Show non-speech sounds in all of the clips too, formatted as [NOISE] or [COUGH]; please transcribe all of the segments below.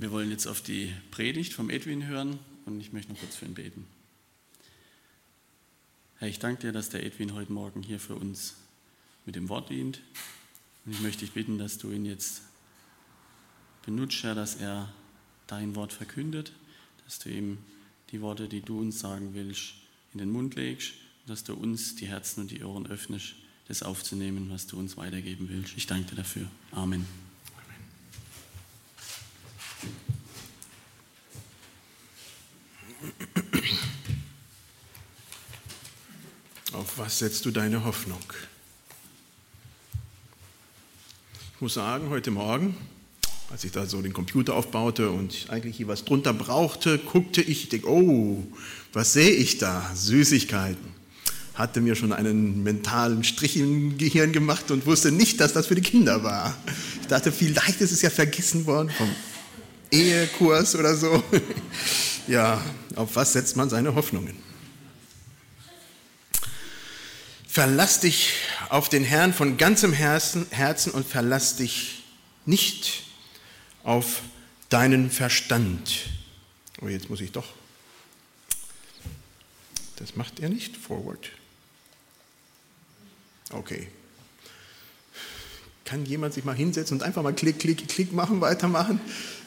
Wir wollen jetzt auf die Predigt vom Edwin hören und ich möchte noch kurz für ihn beten. Herr, ich danke dir, dass der Edwin heute Morgen hier für uns mit dem Wort dient. Und ich möchte dich bitten, dass du ihn jetzt benutzt, Herr, dass er dein Wort verkündet, dass du ihm die Worte, die du uns sagen willst, in den Mund legst, dass du uns die Herzen und die Ohren öffnest, das aufzunehmen, was du uns weitergeben willst. Ich danke dir dafür. Amen. Auf was setzt du deine Hoffnung? Ich muss sagen, heute Morgen, als ich da so den Computer aufbaute und eigentlich hier was drunter brauchte, guckte ich, ich oh, was sehe ich da? Süßigkeiten. Hatte mir schon einen mentalen Strich im Gehirn gemacht und wusste nicht, dass das für die Kinder war. Ich dachte, vielleicht ist es ja vergessen worden vom Ehekurs oder so. [LAUGHS] Ja, auf was setzt man seine Hoffnungen? Verlass dich auf den Herrn von ganzem Herzen, und verlass dich nicht auf deinen Verstand. Oh, jetzt muss ich doch. Das macht er nicht. Forward. Okay. Kann jemand sich mal hinsetzen und einfach mal klick, klick, klick machen, weitermachen?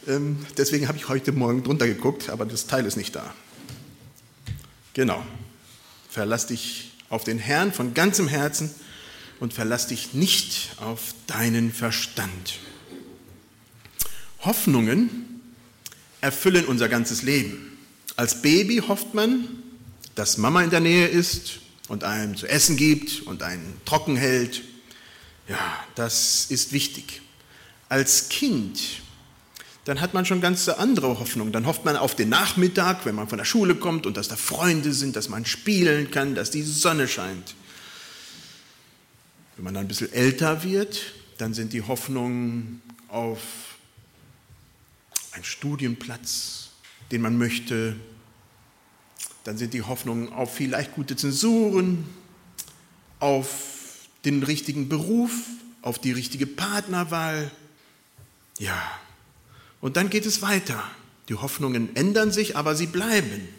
Ähm, deswegen habe ich heute Morgen drunter geguckt, aber das Teil ist nicht da. Genau. Verlass dich auf den Herrn von ganzem Herzen und verlass dich nicht auf deinen Verstand. Hoffnungen erfüllen unser ganzes Leben. Als Baby hofft man, dass Mama in der Nähe ist und einem zu essen gibt und einen trocken hält. Ja, das ist wichtig. Als Kind dann hat man schon ganz andere Hoffnung. Dann hofft man auf den Nachmittag, wenn man von der Schule kommt und dass da Freunde sind, dass man spielen kann, dass die Sonne scheint. Wenn man dann ein bisschen älter wird, dann sind die Hoffnungen auf einen Studienplatz, den man möchte. Dann sind die Hoffnungen auf vielleicht gute Zensuren, auf den richtigen Beruf, auf die richtige Partnerwahl. Ja, und dann geht es weiter. Die Hoffnungen ändern sich, aber sie bleiben.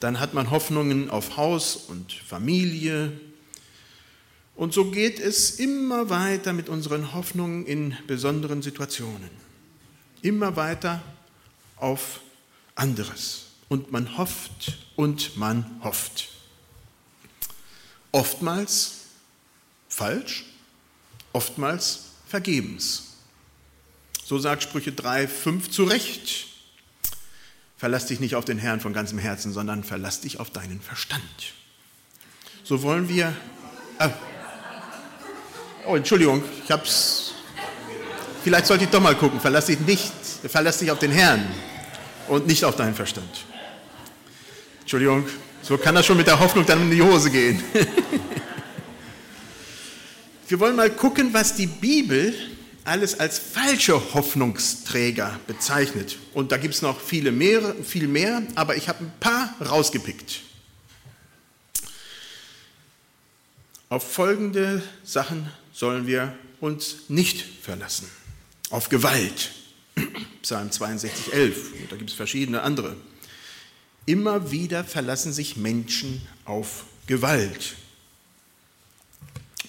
Dann hat man Hoffnungen auf Haus und Familie. Und so geht es immer weiter mit unseren Hoffnungen in besonderen Situationen. Immer weiter auf anderes. Und man hofft und man hofft. Oftmals falsch, oftmals vergebens. So sagt Sprüche 3, 5 zu Recht. Verlass dich nicht auf den Herrn von ganzem Herzen, sondern verlass dich auf deinen Verstand. So wollen wir. Äh, oh, Entschuldigung, ich hab's. Vielleicht sollte ich doch mal gucken. Verlass dich nicht, verlass dich auf den Herrn und nicht auf deinen Verstand. Entschuldigung, so kann das schon mit der Hoffnung dann in die Hose gehen. [LAUGHS] wir wollen mal gucken, was die Bibel alles als falsche Hoffnungsträger bezeichnet. Und da gibt es noch viele mehr, viel mehr, aber ich habe ein paar rausgepickt. Auf folgende Sachen sollen wir uns nicht verlassen. Auf Gewalt. [CLEARS THROAT] Psalm 62, 11. Da gibt es verschiedene andere. Immer wieder verlassen sich Menschen auf Gewalt.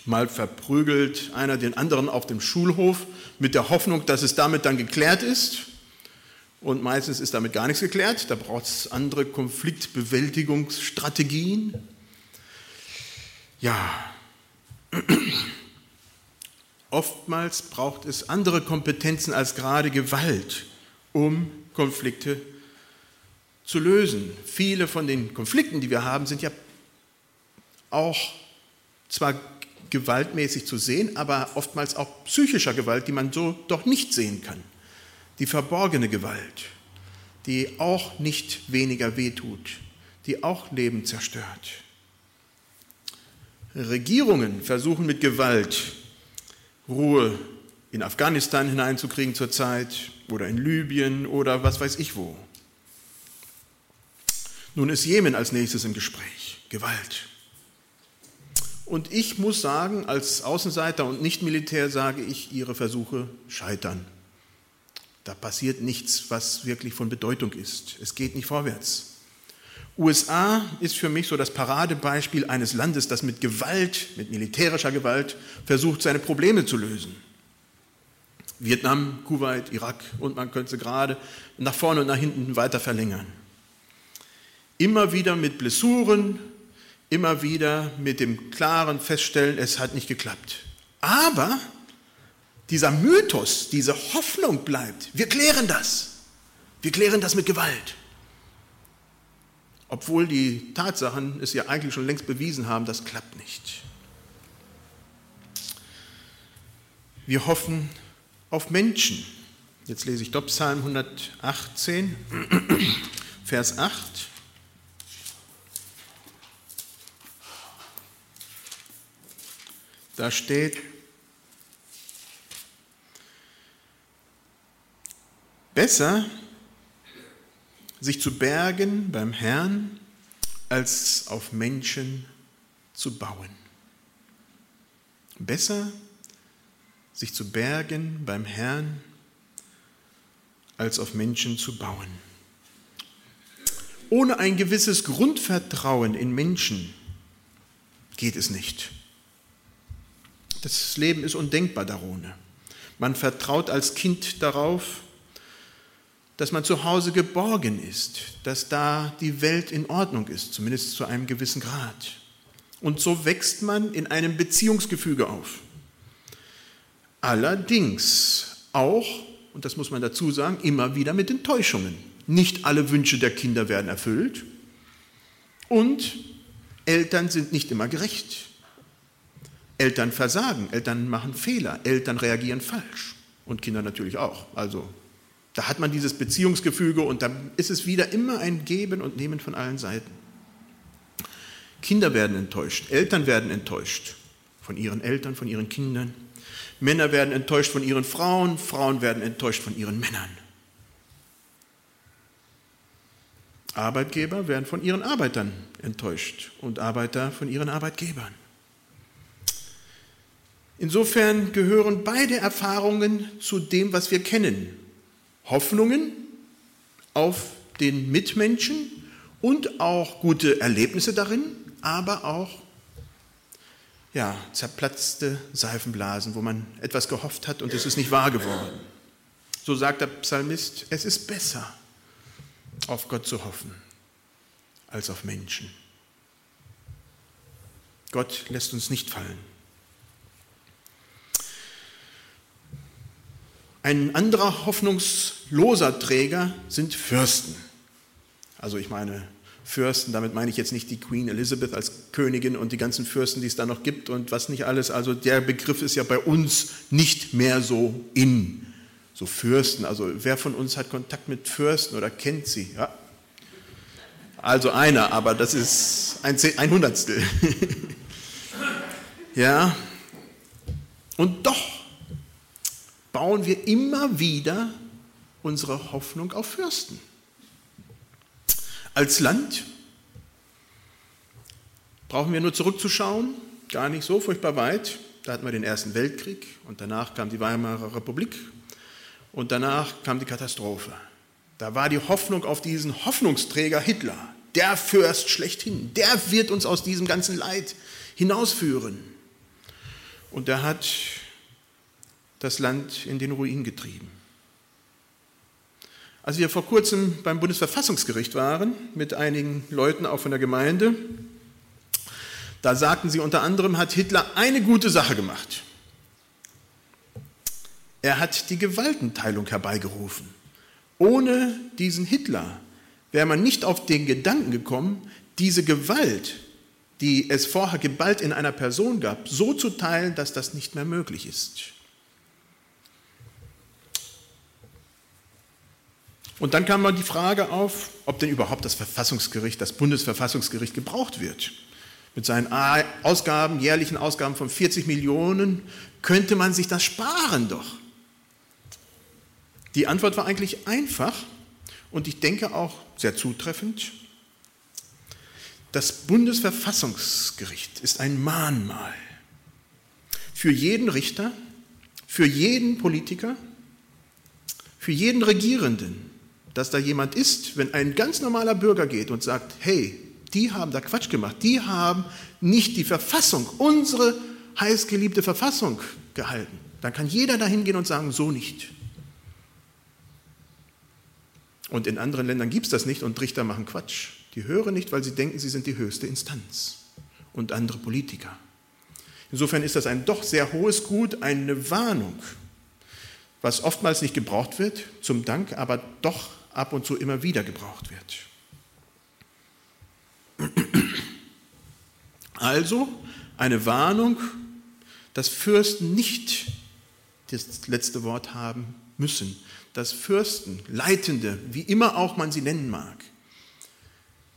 Mal verprügelt einer den anderen auf dem Schulhof mit der Hoffnung, dass es damit dann geklärt ist. Und meistens ist damit gar nichts geklärt. Da braucht es andere Konfliktbewältigungsstrategien. Ja, [CLEARS THROAT] oftmals braucht es andere Kompetenzen als gerade Gewalt, um Konflikte zu lösen. Viele von den Konflikten, die wir haben, sind ja auch zwar gewaltmäßig zu sehen, aber oftmals auch psychischer Gewalt, die man so doch nicht sehen kann. Die verborgene Gewalt, die auch nicht weniger wehtut, die auch Leben zerstört. Regierungen versuchen mit Gewalt Ruhe in Afghanistan hineinzukriegen zurzeit oder in Libyen oder was weiß ich wo. Nun ist Jemen als nächstes im Gespräch. Gewalt. Und ich muss sagen, als Außenseiter und Nicht-Militär sage ich, ihre Versuche scheitern. Da passiert nichts, was wirklich von Bedeutung ist. Es geht nicht vorwärts. USA ist für mich so das Paradebeispiel eines Landes, das mit Gewalt, mit militärischer Gewalt versucht, seine Probleme zu lösen. Vietnam, Kuwait, Irak und man könnte sie gerade nach vorne und nach hinten weiter verlängern. Immer wieder mit Blessuren, immer wieder mit dem klaren Feststellen, es hat nicht geklappt. Aber dieser Mythos, diese Hoffnung bleibt. Wir klären das. Wir klären das mit Gewalt. Obwohl die Tatsachen es ja eigentlich schon längst bewiesen haben, das klappt nicht. Wir hoffen auf Menschen. Jetzt lese ich Psalm 118, [CLEARS THROAT] Vers 8. Da steht, besser sich zu bergen beim Herrn, als auf Menschen zu bauen. Besser sich zu bergen beim Herrn, als auf Menschen zu bauen. Ohne ein gewisses Grundvertrauen in Menschen geht es nicht. Das Leben ist undenkbar darunter. Man vertraut als Kind darauf, dass man zu Hause geborgen ist, dass da die Welt in Ordnung ist, zumindest zu einem gewissen Grad. Und so wächst man in einem Beziehungsgefüge auf. Allerdings auch, und das muss man dazu sagen, immer wieder mit Enttäuschungen. Nicht alle Wünsche der Kinder werden erfüllt und Eltern sind nicht immer gerecht. Eltern versagen, Eltern machen Fehler, Eltern reagieren falsch und Kinder natürlich auch. Also da hat man dieses Beziehungsgefüge und da ist es wieder immer ein Geben und Nehmen von allen Seiten. Kinder werden enttäuscht, Eltern werden enttäuscht von ihren Eltern, von ihren Kindern. Männer werden enttäuscht von ihren Frauen, Frauen werden enttäuscht von ihren Männern. Arbeitgeber werden von ihren Arbeitern enttäuscht und Arbeiter von ihren Arbeitgebern. Insofern gehören beide Erfahrungen zu dem, was wir kennen. Hoffnungen auf den Mitmenschen und auch gute Erlebnisse darin, aber auch ja, zerplatzte Seifenblasen, wo man etwas gehofft hat und es ist nicht wahr geworden. So sagt der Psalmist, es ist besser, auf Gott zu hoffen, als auf Menschen. Gott lässt uns nicht fallen. Ein anderer hoffnungsloser Träger sind Fürsten. Also ich meine Fürsten, damit meine ich jetzt nicht die Queen Elizabeth als Königin und die ganzen Fürsten, die es da noch gibt und was nicht alles. Also der Begriff ist ja bei uns nicht mehr so in. So Fürsten, also wer von uns hat Kontakt mit Fürsten oder kennt sie? Ja. Also einer, aber das ist ein, ein Hundertstel. [LAUGHS] ja. Und doch bauen wir immer wieder unsere Hoffnung auf Fürsten. Als Land brauchen wir nur zurückzuschauen, gar nicht so furchtbar weit. Da hatten wir den Ersten Weltkrieg und danach kam die Weimarer Republik und danach kam die Katastrophe. Da war die Hoffnung auf diesen Hoffnungsträger Hitler, der Fürst schlechthin, der wird uns aus diesem ganzen Leid hinausführen. Und der hat das Land in den Ruin getrieben. Als wir vor kurzem beim Bundesverfassungsgericht waren, mit einigen Leuten auch von der Gemeinde, da sagten sie unter anderem, hat Hitler eine gute Sache gemacht. Er hat die Gewaltenteilung herbeigerufen. Ohne diesen Hitler wäre man nicht auf den Gedanken gekommen, diese Gewalt, die es vorher geballt in einer Person gab, so zu teilen, dass das nicht mehr möglich ist. Und dann kam mal die Frage auf, ob denn überhaupt das Verfassungsgericht, das Bundesverfassungsgericht gebraucht wird. Mit seinen Ausgaben, jährlichen Ausgaben von 40 Millionen, könnte man sich das sparen doch. Die Antwort war eigentlich einfach und ich denke auch sehr zutreffend. Das Bundesverfassungsgericht ist ein Mahnmal für jeden Richter, für jeden Politiker, für jeden Regierenden, dass da jemand ist, wenn ein ganz normaler Bürger geht und sagt, hey, die haben da Quatsch gemacht, die haben nicht die Verfassung, unsere heißgeliebte Verfassung gehalten. Dann kann jeder dahin gehen und sagen, so nicht. Und in anderen Ländern gibt es das nicht und Richter machen Quatsch. Die hören nicht, weil sie denken, sie sind die höchste Instanz und andere Politiker. Insofern ist das ein doch sehr hohes Gut, eine Warnung, was oftmals nicht gebraucht wird, zum Dank, aber doch ab und zu immer wieder gebraucht wird. Also eine Warnung, dass Fürsten nicht das letzte Wort haben müssen, dass Fürsten, Leitende, wie immer auch man sie nennen mag,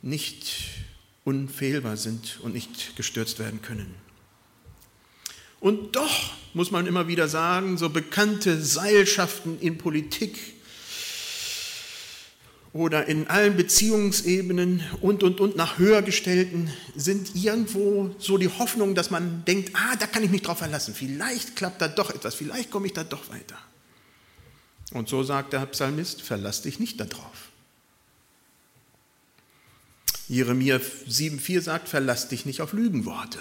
nicht unfehlbar sind und nicht gestürzt werden können. Und doch muss man immer wieder sagen, so bekannte Seilschaften in Politik oder in allen Beziehungsebenen und, und, und nach höhergestellten sind irgendwo so die Hoffnung, dass man denkt, ah, da kann ich mich drauf verlassen, vielleicht klappt da doch etwas, vielleicht komme ich da doch weiter. Und so sagt der Psalmist, verlass dich nicht darauf. Jeremia 7,4 sagt, verlass dich nicht auf Lügenworte.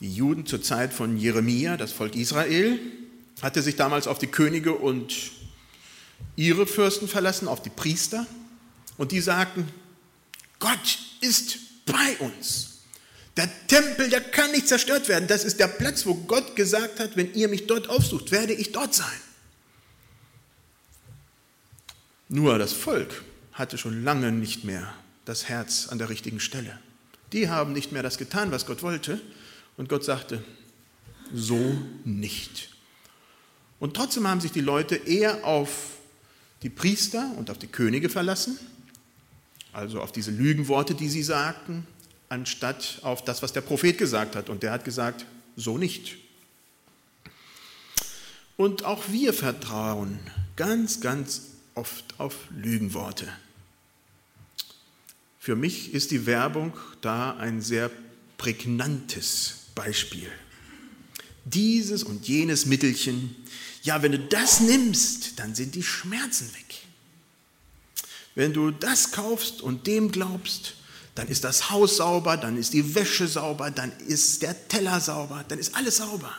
Die Juden zur Zeit von Jeremia, das Volk Israel, hatte sich damals auf die Könige und ihre Fürsten verlassen, auf die Priester. Und die sagten, Gott ist bei uns. Der Tempel, der kann nicht zerstört werden. Das ist der Platz, wo Gott gesagt hat, wenn ihr mich dort aufsucht, werde ich dort sein. Nur das Volk hatte schon lange nicht mehr das Herz an der richtigen Stelle. Die haben nicht mehr das getan, was Gott wollte. Und Gott sagte, so nicht. Und trotzdem haben sich die Leute eher auf die Priester und auf die Könige verlassen, also auf diese Lügenworte, die sie sagten, anstatt auf das, was der Prophet gesagt hat. Und der hat gesagt, so nicht. Und auch wir vertrauen ganz, ganz oft auf Lügenworte. Für mich ist die Werbung da ein sehr prägnantes Beispiel. Dieses und jenes Mittelchen, ja, wenn du das nimmst, dann sind die Schmerzen weg. Wenn du das kaufst und dem glaubst, dann ist das Haus sauber, dann ist die Wäsche sauber, dann ist der Teller sauber, dann ist alles sauber.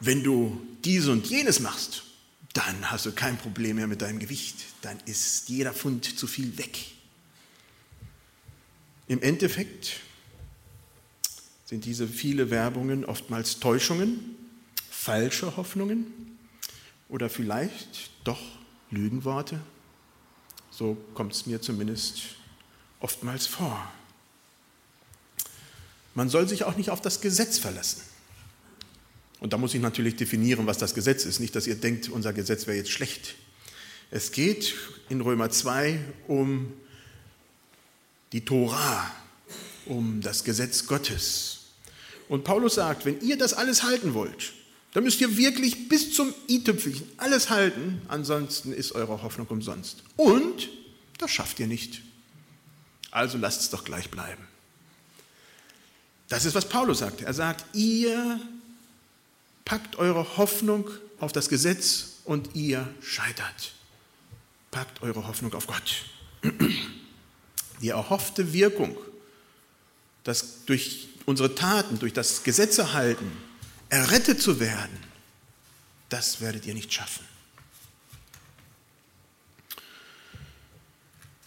Wenn du dies und jenes machst, dann hast du kein Problem mehr mit deinem Gewicht. Dann ist jeder Pfund zu viel weg. Im Endeffekt sind diese viele Werbungen oftmals Täuschungen, falsche Hoffnungen oder vielleicht doch Lügenworte. So kommt es mir zumindest oftmals vor. Man soll sich auch nicht auf das Gesetz verlassen. Und da muss ich natürlich definieren, was das Gesetz ist. Nicht, dass ihr denkt, unser Gesetz wäre jetzt schlecht. Es geht in Römer 2 um die Tora, um das Gesetz Gottes. Und Paulus sagt, wenn ihr das alles halten wollt, dann müsst ihr wirklich bis zum i-Tüpfelchen alles halten, ansonsten ist eure Hoffnung umsonst. Und das schafft ihr nicht. Also lasst es doch gleich bleiben. Das ist, was Paulus sagt. Er sagt, ihr Packt eure Hoffnung auf das Gesetz und ihr scheitert. Packt eure Hoffnung auf Gott. Die erhoffte Wirkung, dass durch unsere Taten, durch das Gesetzehalten errettet zu werden, das werdet ihr nicht schaffen.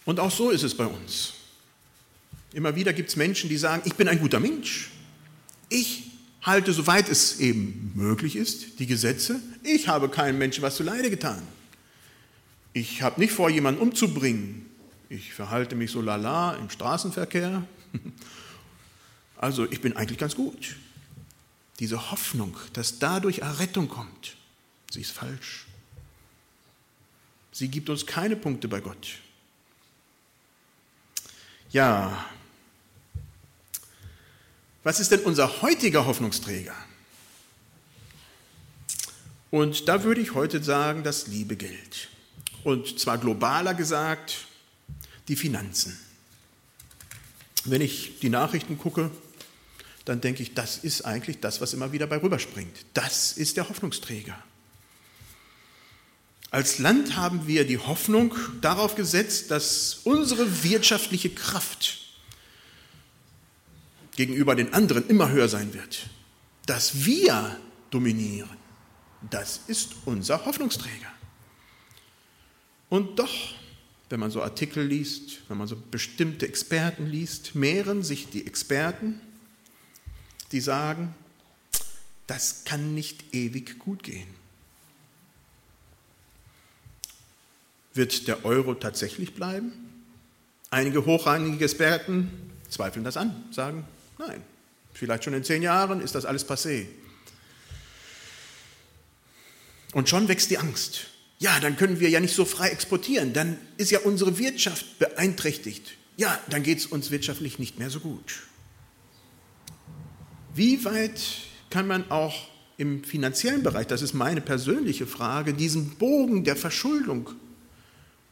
Und auch so ist es bei uns. Immer wieder gibt es Menschen, die sagen, ich bin ein guter Mensch. Ich halte, soweit es eben möglich ist, die Gesetze. Ich habe keinem Menschen was zu Leide getan. Ich habe nicht vor, jemanden umzubringen. Ich verhalte mich so lala im Straßenverkehr. [LAUGHS] Also ich bin eigentlich ganz gut. Diese Hoffnung, dass dadurch Errettung kommt, sie ist falsch. Sie gibt uns keine Punkte bei Gott. Ja, was ist denn unser heutiger Hoffnungsträger? Und da würde ich heute sagen, das liebe Geld. Und zwar globaler gesagt, die Finanzen. Wenn ich die Nachrichten gucke, dann denke ich, das ist eigentlich das, was immer wieder bei rüberspringt. Das ist der Hoffnungsträger. Als Land haben wir die Hoffnung darauf gesetzt, dass unsere wirtschaftliche Kraft gegenüber den anderen immer höher sein wird. Dass wir dominieren, das ist unser Hoffnungsträger. Und doch, wenn man so Artikel liest, wenn man so bestimmte Experten liest, mehren sich die Experten, die sagen, das kann nicht ewig gut gehen. Wird der Euro tatsächlich bleiben? Einige hochrangige Experten zweifeln das an, sagen, nein, vielleicht schon in zehn Jahren ist das alles passé. Und schon wächst die Angst. Ja, dann können wir ja nicht so frei exportieren, dann ist ja unsere Wirtschaft beeinträchtigt. Ja, dann geht es uns wirtschaftlich nicht mehr so gut. Wie weit kann man auch im finanziellen Bereich, das ist meine persönliche Frage, diesen Bogen der Verschuldung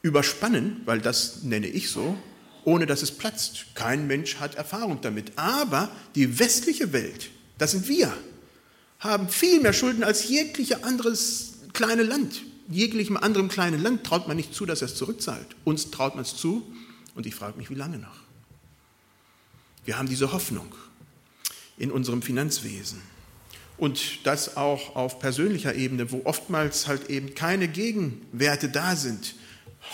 überspannen, weil das nenne ich so, ohne dass es platzt. Kein Mensch hat Erfahrung damit. Aber die westliche Welt, das sind wir, haben viel mehr Schulden als jegliches anderes kleine Land. Jeglichem anderen kleinen Land traut man nicht zu, dass er es zurückzahlt. Uns traut man es zu und ich frage mich, wie lange noch. Wir haben diese Hoffnung in unserem Finanzwesen. Und das auch auf persönlicher Ebene, wo oftmals halt eben keine Gegenwerte da sind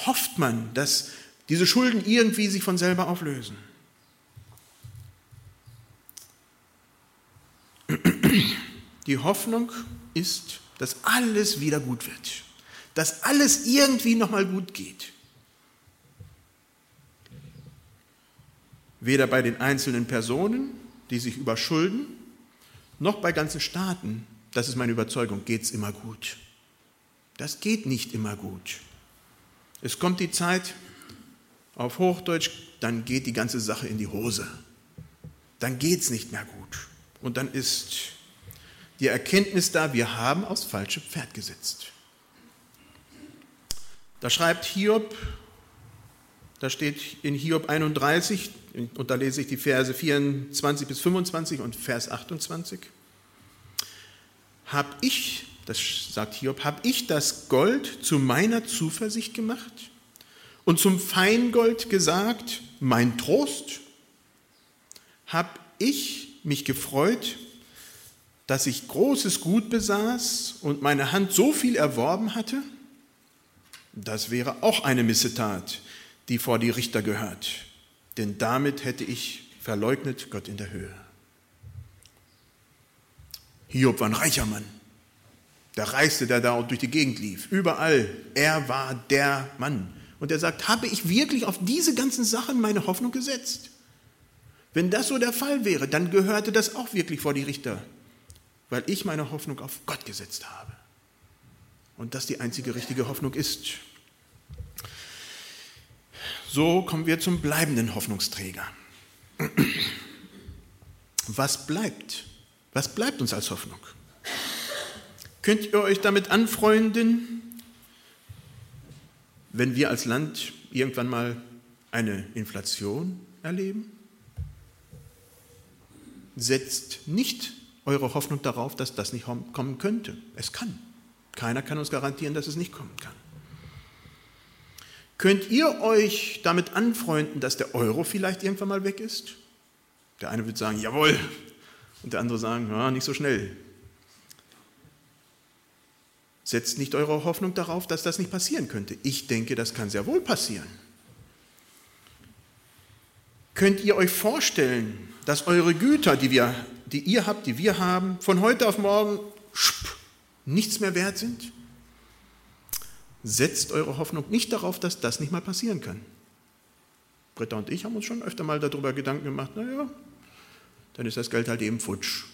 hofft man, dass diese Schulden irgendwie sich von selber auflösen. Die Hoffnung ist, dass alles wieder gut wird, dass alles irgendwie nochmal gut geht. Weder bei den einzelnen Personen, die sich überschulden, noch bei ganzen Staaten, das ist meine Überzeugung, geht es immer gut. Das geht nicht immer gut. Es kommt die Zeit, auf Hochdeutsch, dann geht die ganze Sache in die Hose. Dann geht es nicht mehr gut. Und dann ist die Erkenntnis da, wir haben aufs falsche Pferd gesetzt. Da schreibt Hiob, da steht in Hiob 31, und da lese ich die Verse 24 bis 25 und Vers 28, hab ich das sagt Hiob, habe ich das Gold zu meiner Zuversicht gemacht und zum Feingold gesagt, mein Trost? Habe ich mich gefreut, dass ich großes Gut besaß und meine Hand so viel erworben hatte? Das wäre auch eine Missetat, die vor die Richter gehört, denn damit hätte ich verleugnet Gott in der Höhe. Hiob war ein reicher Mann. Der Reichste, der da durch die Gegend lief. Überall. Er war der Mann. Und er sagt, habe ich wirklich auf diese ganzen Sachen meine Hoffnung gesetzt? Wenn das so der Fall wäre, dann gehörte das auch wirklich vor die Richter, weil ich meine Hoffnung auf Gott gesetzt habe. Und das die einzige richtige Hoffnung ist. So kommen wir zum bleibenden Hoffnungsträger. Was bleibt? Was bleibt uns als Hoffnung? Könnt ihr euch damit anfreunden, wenn wir als Land irgendwann mal eine Inflation erleben? Setzt nicht eure Hoffnung darauf, dass das nicht kommen könnte. Es kann. Keiner kann uns garantieren, dass es nicht kommen kann. Könnt ihr euch damit anfreunden, dass der Euro vielleicht irgendwann mal weg ist? Der eine wird sagen, jawohl, und der andere sagen, ja, nicht so schnell. Setzt nicht eure Hoffnung darauf, dass das nicht passieren könnte. Ich denke, das kann sehr wohl passieren. Könnt ihr euch vorstellen, dass eure Güter, die, wir, die ihr habt, die wir haben, von heute auf morgen nichts mehr wert sind? Setzt eure Hoffnung nicht darauf, dass das nicht mal passieren kann. Britta und ich haben uns schon öfter mal darüber Gedanken gemacht, naja, dann ist das Geld halt eben futsch.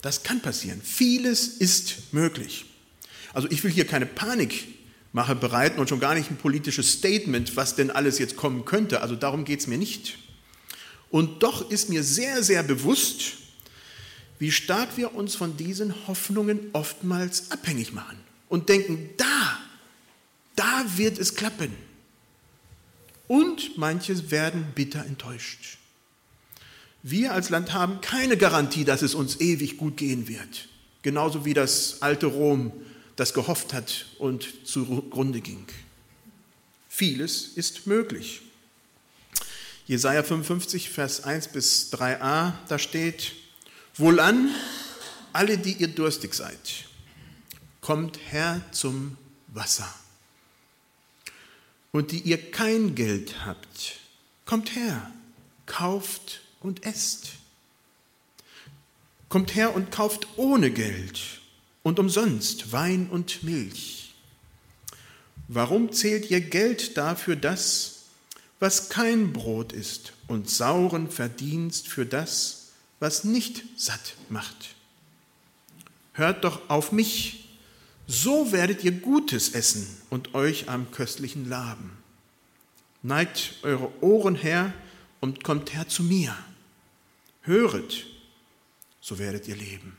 Das kann passieren. Vieles ist möglich. Also ich will hier keine Panikmache bereiten und schon gar nicht ein politisches Statement, was denn alles jetzt kommen könnte. Also darum geht es mir nicht. Und doch ist mir sehr, sehr bewusst, wie stark wir uns von diesen Hoffnungen oftmals abhängig machen und denken, da, da wird es klappen. Und manche werden bitter enttäuscht. Wir als Land haben keine Garantie, dass es uns ewig gut gehen wird. Genauso wie das alte Rom das gehofft hat und zugrunde ging. Vieles ist möglich. Jesaja 55, Vers 1 bis 3a, da steht: Wohlan, alle, die ihr durstig seid, kommt her zum Wasser. Und die ihr kein Geld habt, kommt her, kauft und esst. Kommt her und kauft ohne Geld und umsonst Wein und Milch. Warum zählt ihr Geld dafür das, was kein Brot ist, und sauren Verdienst für das, was nicht satt macht? Hört doch auf mich, so werdet ihr Gutes essen und euch am köstlichen laben. Neigt eure Ohren her und kommt her zu mir. Höret, so werdet ihr leben.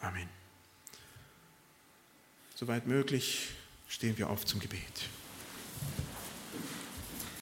Amen. Soweit möglich stehen wir auf zum Gebet.